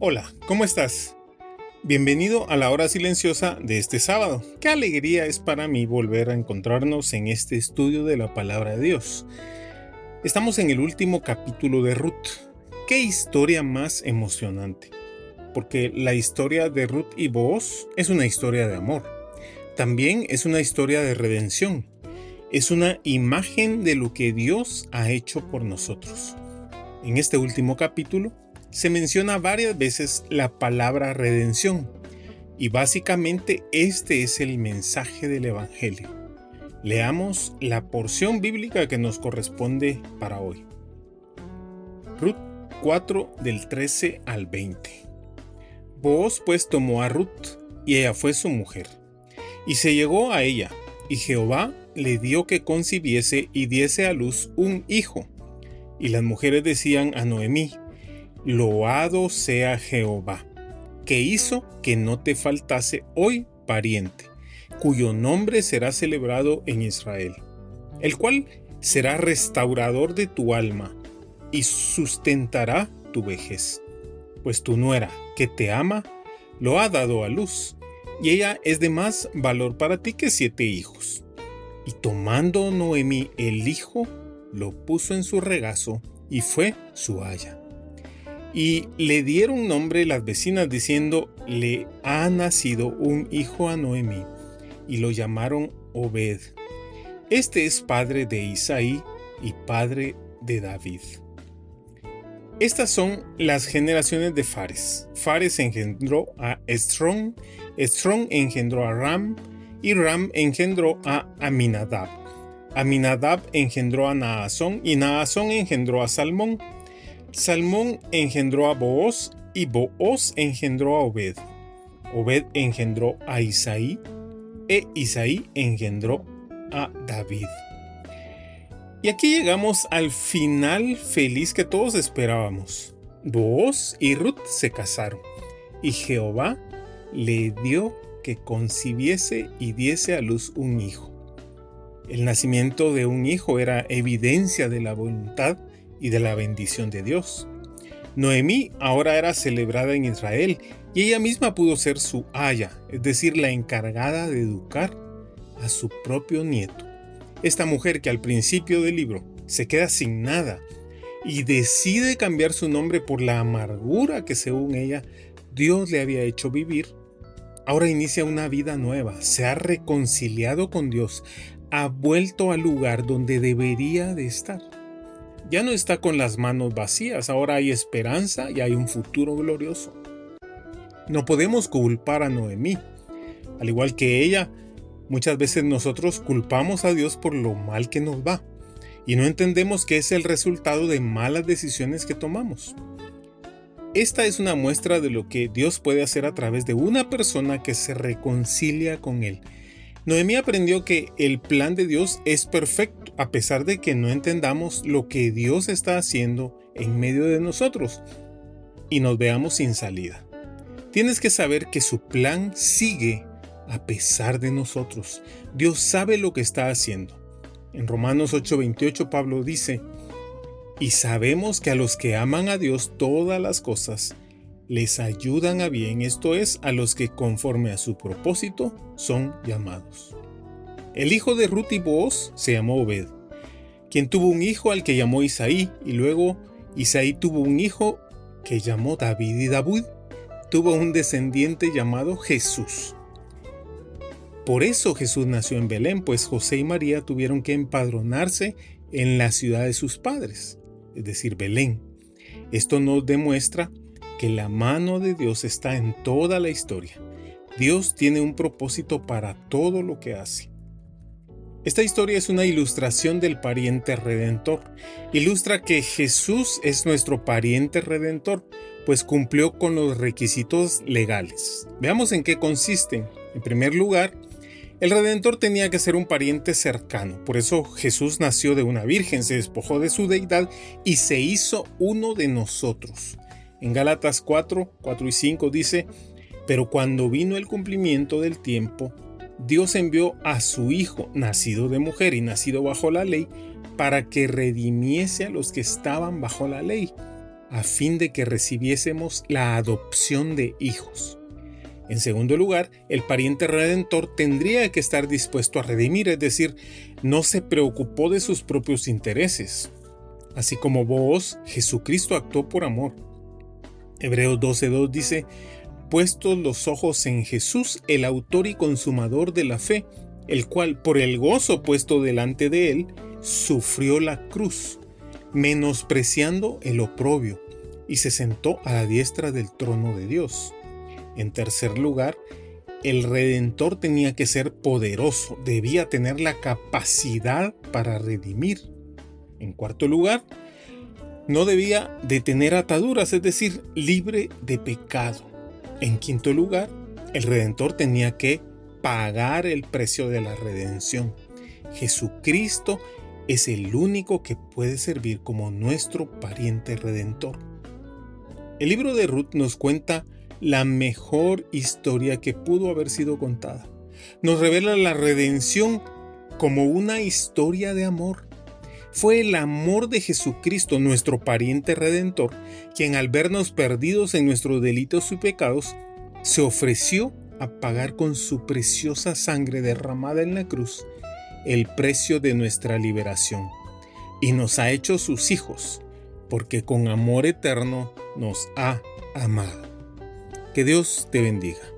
Hola, ¿cómo estás? Bienvenido a la hora silenciosa de este sábado. Qué alegría es para mí volver a encontrarnos en este estudio de la palabra de Dios. Estamos en el último capítulo de Ruth. Qué historia más emocionante. Porque la historia de Ruth y Boaz es una historia de amor. También es una historia de redención. Es una imagen de lo que Dios ha hecho por nosotros. En este último capítulo se menciona varias veces la palabra redención y básicamente este es el mensaje del Evangelio. Leamos la porción bíblica que nos corresponde para hoy. Ruth 4 del 13 al 20. Boaz pues tomó a Ruth y ella fue su mujer. Y se llegó a ella, y Jehová le dio que concibiese y diese a luz un hijo. Y las mujeres decían a Noemí, Loado sea Jehová, que hizo que no te faltase hoy pariente, cuyo nombre será celebrado en Israel, el cual será restaurador de tu alma y sustentará tu vejez. Pues tu nuera, que te ama, lo ha dado a luz, y ella es de más valor para ti que siete hijos. Y tomando Noemí el hijo, lo puso en su regazo y fue su haya. Y le dieron nombre las vecinas diciendo, le ha nacido un hijo a Noemí, y lo llamaron Obed. Este es padre de Isaí y padre de David. Estas son las generaciones de Fares. Fares engendró a Estrón, Estrón engendró a Ram, y Ram engendró a Aminadab. Aminadab engendró a Naasón, y Naasón engendró a Salmón. Salmón engendró a Booz y Booz engendró a Obed. Obed engendró a Isaí e Isaí engendró a David. Y aquí llegamos al final feliz que todos esperábamos. Booz y Ruth se casaron y Jehová le dio que concibiese y diese a luz un hijo. El nacimiento de un hijo era evidencia de la voluntad y de la bendición de Dios. Noemí ahora era celebrada en Israel y ella misma pudo ser su aya, es decir, la encargada de educar a su propio nieto. Esta mujer que al principio del libro se queda sin nada y decide cambiar su nombre por la amargura que según ella Dios le había hecho vivir, ahora inicia una vida nueva, se ha reconciliado con Dios, ha vuelto al lugar donde debería de estar ya no está con las manos vacías, ahora hay esperanza y hay un futuro glorioso. No podemos culpar a Noemí. Al igual que ella, Muchas veces nosotros culpamos a Dios por lo mal que nos va y no entendemos que es el resultado de malas decisiones que tomamos. Esta es una muestra de lo que Dios puede hacer a través de una persona que se reconcilia con Él. Noemí aprendió que el plan de Dios es perfecto, a pesar de que no entendamos lo que Dios está haciendo en medio de nosotros y nos veamos sin salida. Tienes que saber que su plan sigue a pesar de nosotros. Dios sabe lo que está haciendo. En Romanos 8:28 Pablo dice, y sabemos que a los que aman a Dios todas las cosas les ayudan a bien, esto es, a los que conforme a su propósito son llamados. El hijo de Ruth y se llamó Obed, quien tuvo un hijo al que llamó Isaí, y luego Isaí tuvo un hijo que llamó David, y David tuvo un descendiente llamado Jesús. Por eso Jesús nació en Belén, pues José y María tuvieron que empadronarse en la ciudad de sus padres, es decir, Belén. Esto nos demuestra que la mano de Dios está en toda la historia. Dios tiene un propósito para todo lo que hace. Esta historia es una ilustración del pariente redentor. Ilustra que Jesús es nuestro pariente redentor, pues cumplió con los requisitos legales. Veamos en qué consisten. En primer lugar, el Redentor tenía que ser un pariente cercano, por eso Jesús nació de una virgen, se despojó de su deidad y se hizo uno de nosotros. En Gálatas 4, 4 y 5 dice, pero cuando vino el cumplimiento del tiempo, Dios envió a su Hijo, nacido de mujer y nacido bajo la ley, para que redimiese a los que estaban bajo la ley, a fin de que recibiésemos la adopción de hijos. En segundo lugar, el pariente redentor tendría que estar dispuesto a redimir, es decir, no se preocupó de sus propios intereses. Así como vos, Jesucristo actuó por amor. Hebreos 12.2 dice, puestos los ojos en Jesús, el autor y consumador de la fe, el cual, por el gozo puesto delante de él, sufrió la cruz, menospreciando el oprobio, y se sentó a la diestra del trono de Dios. En tercer lugar, el redentor tenía que ser poderoso, debía tener la capacidad para redimir. En cuarto lugar, no debía de tener ataduras, es decir, libre de pecado. En quinto lugar, el redentor tenía que pagar el precio de la redención. Jesucristo es el único que puede servir como nuestro pariente redentor. El libro de Ruth nos cuenta la mejor historia que pudo haber sido contada. Nos revela la redención como una historia de amor. Fue el amor de Jesucristo, nuestro pariente redentor, quien al vernos perdidos en nuestros delitos y pecados, se ofreció a pagar con su preciosa sangre derramada en la cruz el precio de nuestra liberación. Y nos ha hecho sus hijos, porque con amor eterno nos ha amado. Que Dios te bendiga.